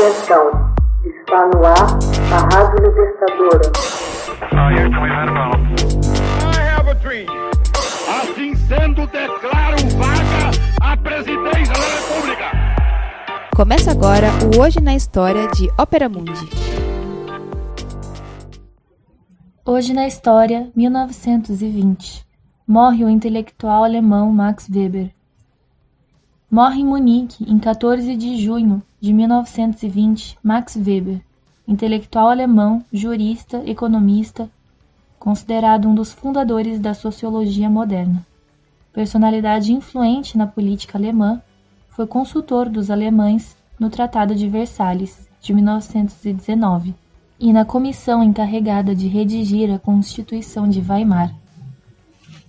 Atenção, está no ar a Rádio Libertadora. Assim sendo, declaro vaga a presidência da República. Começa agora o Hoje na História de Ópera Mundi. Hoje na História, 1920. Morre o intelectual alemão Max Weber. Morre em Munique, em 14 de junho de 1920, Max Weber, intelectual alemão, jurista, economista, considerado um dos fundadores da sociologia moderna. Personalidade influente na política alemã, foi consultor dos alemães no Tratado de Versalhes, de 1919, e na comissão encarregada de redigir a Constituição de Weimar.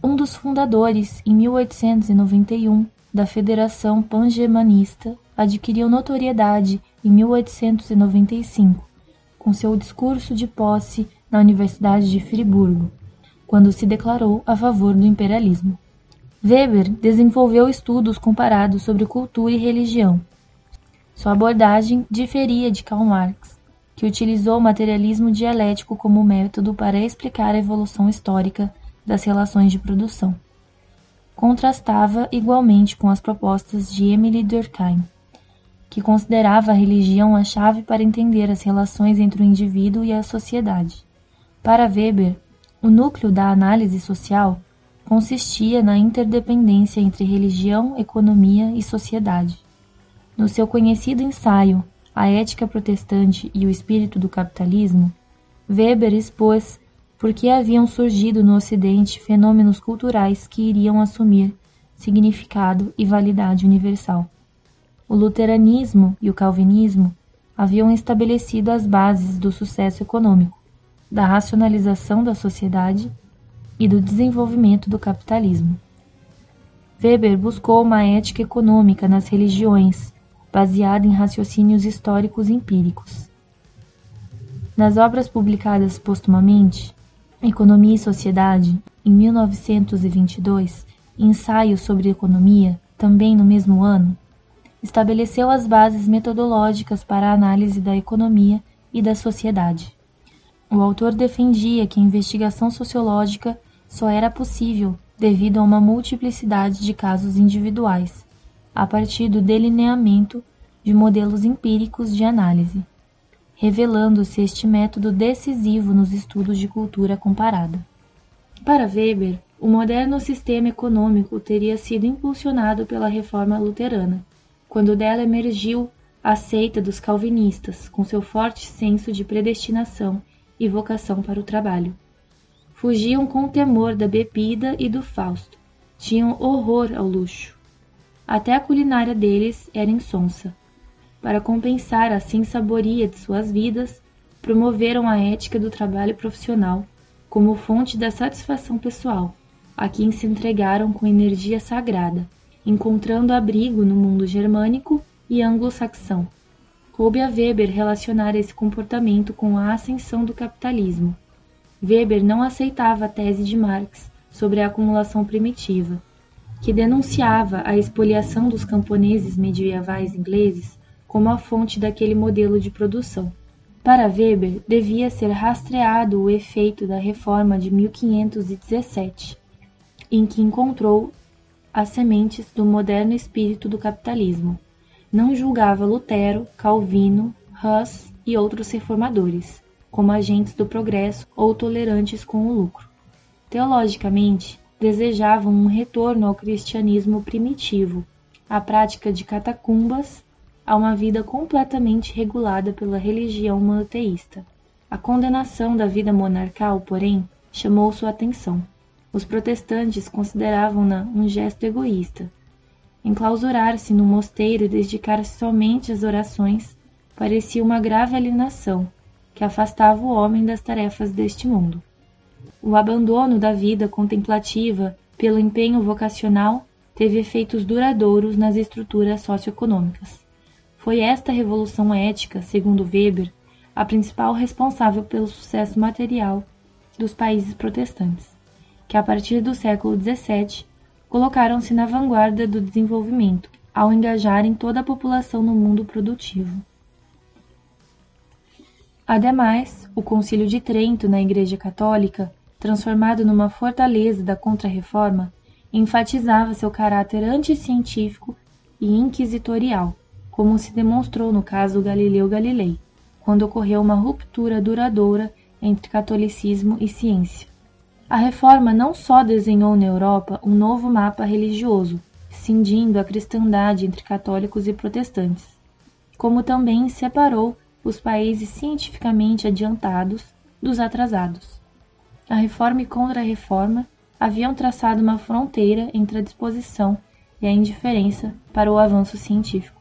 Um dos fundadores, em 1891, da Federação Pan-Germanista adquiriu notoriedade em 1895, com seu discurso de posse na Universidade de Friburgo, quando se declarou a favor do imperialismo. Weber desenvolveu estudos comparados sobre cultura e religião. Sua abordagem diferia de Karl Marx, que utilizou o materialismo dialético como método para explicar a evolução histórica das relações de produção contrastava igualmente com as propostas de Emily Durkheim, que considerava a religião a chave para entender as relações entre o indivíduo e a sociedade. Para Weber, o núcleo da análise social consistia na interdependência entre religião, economia e sociedade. No seu conhecido ensaio A Ética Protestante e o Espírito do Capitalismo, Weber expôs porque haviam surgido no Ocidente fenômenos culturais que iriam assumir significado e validade universal. O luteranismo e o calvinismo haviam estabelecido as bases do sucesso econômico, da racionalização da sociedade e do desenvolvimento do capitalismo. Weber buscou uma ética econômica nas religiões, baseada em raciocínios históricos empíricos. Nas obras publicadas postumamente, Economia e Sociedade, em 1922, Ensaio sobre Economia, também no mesmo ano, estabeleceu as bases metodológicas para a análise da economia e da sociedade. O autor defendia que a investigação sociológica só era possível devido a uma multiplicidade de casos individuais, a partir do delineamento de modelos empíricos de análise revelando-se este método decisivo nos estudos de cultura comparada. Para Weber, o moderno sistema econômico teria sido impulsionado pela reforma luterana, quando dela emergiu a seita dos calvinistas, com seu forte senso de predestinação e vocação para o trabalho. Fugiam com temor da bebida e do Fausto, tinham horror ao luxo. Até a culinária deles era insonsa para compensar a sensaboria de suas vidas, promoveram a ética do trabalho profissional como fonte da satisfação pessoal, a quem se entregaram com energia sagrada, encontrando abrigo no mundo germânico e anglo-saxão. Coube a Weber relacionar esse comportamento com a ascensão do capitalismo. Weber não aceitava a tese de Marx sobre a acumulação primitiva, que denunciava a expoliação dos camponeses medievais ingleses como a fonte daquele modelo de produção. Para Weber, devia ser rastreado o efeito da reforma de 1517, em que encontrou as sementes do moderno espírito do capitalismo. Não julgava Lutero, Calvino, Hus e outros reformadores como agentes do progresso ou tolerantes com o lucro. Teologicamente, desejavam um retorno ao cristianismo primitivo, à prática de catacumbas a uma vida completamente regulada pela religião monoteísta. A condenação da vida monarcal, porém, chamou sua atenção. Os protestantes consideravam-na um gesto egoísta. Enclausurar-se no mosteiro e dedicar-se somente às orações parecia uma grave alienação que afastava o homem das tarefas deste mundo. O abandono da vida contemplativa pelo empenho vocacional teve efeitos duradouros nas estruturas socioeconômicas. Foi esta revolução ética, segundo Weber, a principal responsável pelo sucesso material dos países protestantes, que a partir do século XVII colocaram-se na vanguarda do desenvolvimento, ao engajarem toda a população no mundo produtivo. Ademais, o Concílio de Trento na Igreja Católica, transformado numa fortaleza da Contra-Reforma, enfatizava seu caráter anticientífico e inquisitorial, como se demonstrou no caso Galileu Galilei, quando ocorreu uma ruptura duradoura entre catolicismo e ciência. A reforma não só desenhou na Europa um novo mapa religioso, cindindo a cristandade entre católicos e protestantes, como também separou os países cientificamente adiantados dos atrasados. A reforma e contra-reforma haviam traçado uma fronteira entre a disposição e a indiferença para o avanço científico.